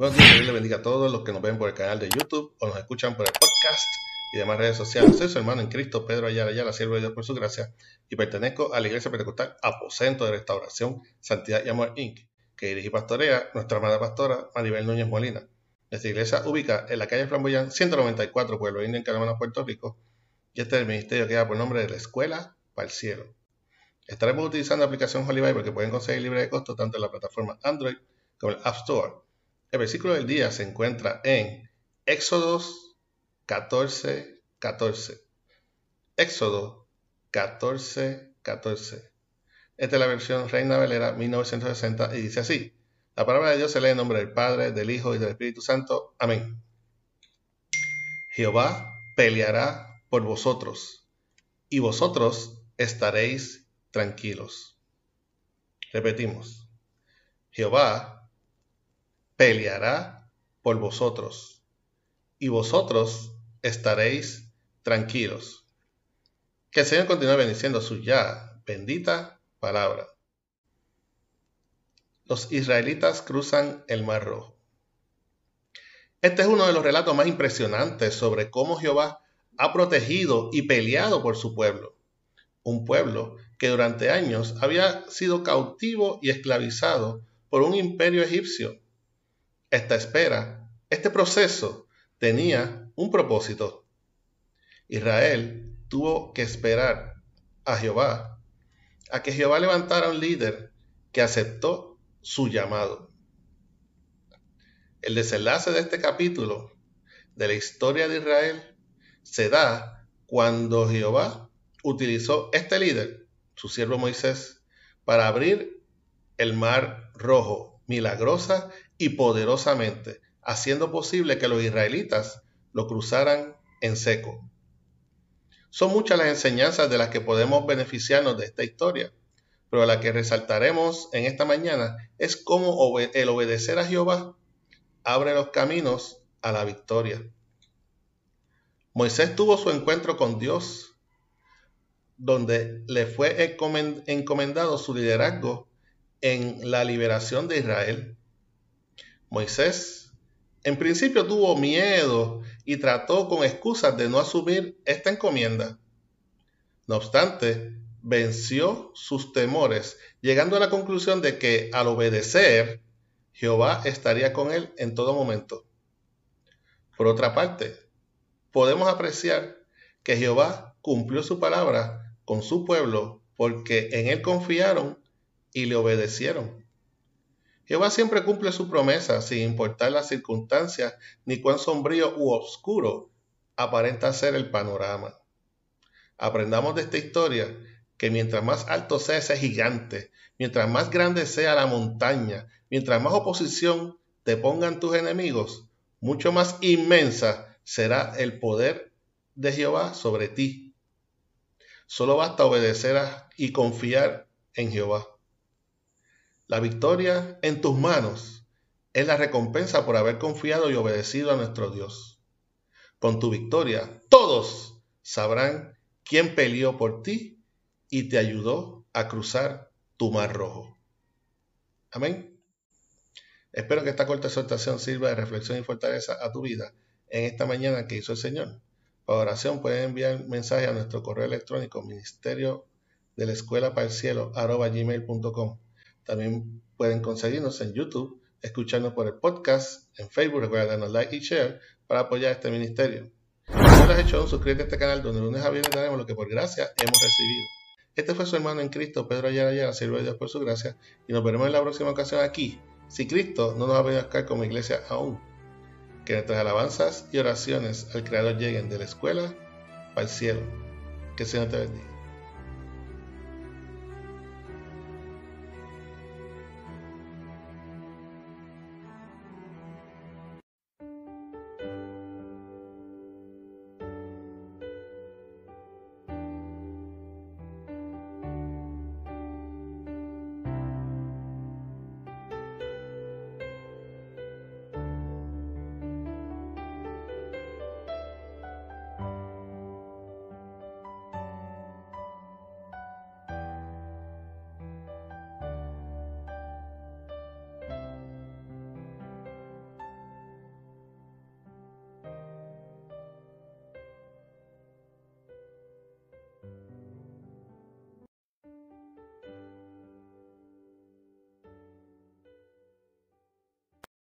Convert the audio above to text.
Buenos Dios les bendiga a todos los que nos ven por el canal de YouTube o nos escuchan por el podcast y demás redes sociales. Soy su hermano en Cristo, Pedro Ayala Ayala, siervo de Dios por su gracia, y pertenezco a la Iglesia Pentecostal Aposento de Restauración, Santidad y Amor Inc., que dirige y pastorea nuestra amada pastora Maribel Núñez Molina. Nuestra iglesia ubica en la calle Flamboyán 194, Pueblo Indio, en Puerto Rico, y este es el ministerio que da por nombre de la Escuela para el Cielo. Estaremos utilizando la aplicación Holy Bible pueden conseguir libre de costo tanto en la plataforma Android como el App Store el versículo del día se encuentra en Éxodos 14, 14. Éxodo 14, 14. Esta es la versión Reina Valera 1960 y dice así. La palabra de Dios se lee en nombre del Padre, del Hijo y del Espíritu Santo. Amén. Jehová peleará por vosotros y vosotros estaréis tranquilos. Repetimos. Jehová peleará por vosotros, y vosotros estaréis tranquilos. Que el Señor continúe bendiciendo su ya bendita palabra. Los israelitas cruzan el Mar Rojo. Este es uno de los relatos más impresionantes sobre cómo Jehová ha protegido y peleado por su pueblo. Un pueblo que durante años había sido cautivo y esclavizado por un imperio egipcio esta espera, este proceso tenía un propósito. Israel tuvo que esperar a Jehová, a que Jehová levantara un líder que aceptó su llamado. El desenlace de este capítulo de la historia de Israel se da cuando Jehová utilizó este líder, su siervo Moisés, para abrir el mar rojo milagrosa y poderosamente, haciendo posible que los israelitas lo cruzaran en seco. Son muchas las enseñanzas de las que podemos beneficiarnos de esta historia, pero la que resaltaremos en esta mañana es cómo el obedecer a Jehová abre los caminos a la victoria. Moisés tuvo su encuentro con Dios, donde le fue encomendado su liderazgo en la liberación de Israel. Moisés en principio tuvo miedo y trató con excusas de no asumir esta encomienda. No obstante, venció sus temores, llegando a la conclusión de que al obedecer, Jehová estaría con él en todo momento. Por otra parte, podemos apreciar que Jehová cumplió su palabra con su pueblo porque en él confiaron y le obedecieron. Jehová siempre cumple su promesa sin importar las circunstancias ni cuán sombrío u oscuro aparenta ser el panorama. Aprendamos de esta historia que mientras más alto sea ese gigante, mientras más grande sea la montaña, mientras más oposición te pongan tus enemigos, mucho más inmensa será el poder de Jehová sobre ti. Solo basta obedecer y confiar en Jehová. La victoria en tus manos es la recompensa por haber confiado y obedecido a nuestro Dios. Con tu victoria, todos sabrán quién peleó por ti y te ayudó a cruzar tu mar rojo. Amén. Espero que esta corta exhortación sirva de reflexión y fortaleza a tu vida en esta mañana que hizo el Señor. Para oración pueden enviar mensaje a nuestro correo electrónico ministerio de la escuela para el cielo. También pueden conseguirnos en YouTube, escucharnos por el podcast, en Facebook, recuerda darnos like y share para apoyar este ministerio. Si no lo has hecho suscríbete a este canal donde lunes a viernes daremos lo que por gracia hemos recibido. Este fue su hermano en Cristo, Pedro Ayala Ayala, siervo de Dios por su gracia, y nos veremos en la próxima ocasión aquí, si Cristo no nos ha venido a buscar como iglesia aún. Que nuestras alabanzas y oraciones al Creador lleguen de la escuela al cielo. Que el Señor te bendiga.